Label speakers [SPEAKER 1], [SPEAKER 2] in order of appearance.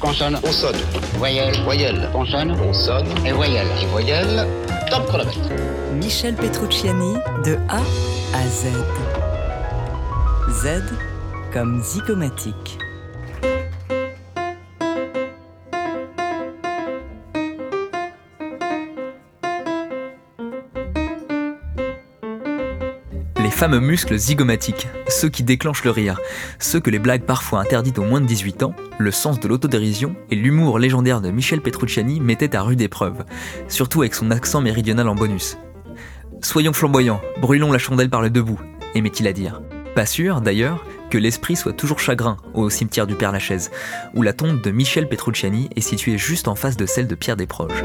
[SPEAKER 1] Consonne.
[SPEAKER 2] Consonne.
[SPEAKER 1] Voyelle.
[SPEAKER 2] Voyelle.
[SPEAKER 1] Consonne.
[SPEAKER 2] Consonne.
[SPEAKER 1] Et voyelle.
[SPEAKER 2] Et voyelle. Top chronomètre.
[SPEAKER 3] Michel Petrucciani de A à Z. Z comme zygomatique.
[SPEAKER 4] Les fameux muscles zygomatiques, ceux qui déclenchent le rire, ceux que les blagues parfois interdites aux moins de 18 ans, le sens de l'autodérision et l'humour légendaire de Michel Petrucciani mettaient à rude épreuve, surtout avec son accent méridional en bonus. Soyons flamboyants, brûlons la chandelle par le debout, aimait-il à dire. Pas sûr, d'ailleurs, que l'esprit soit toujours chagrin au cimetière du Père-Lachaise, où la tombe de Michel Petrucciani est située juste en face de celle de Pierre Desproges.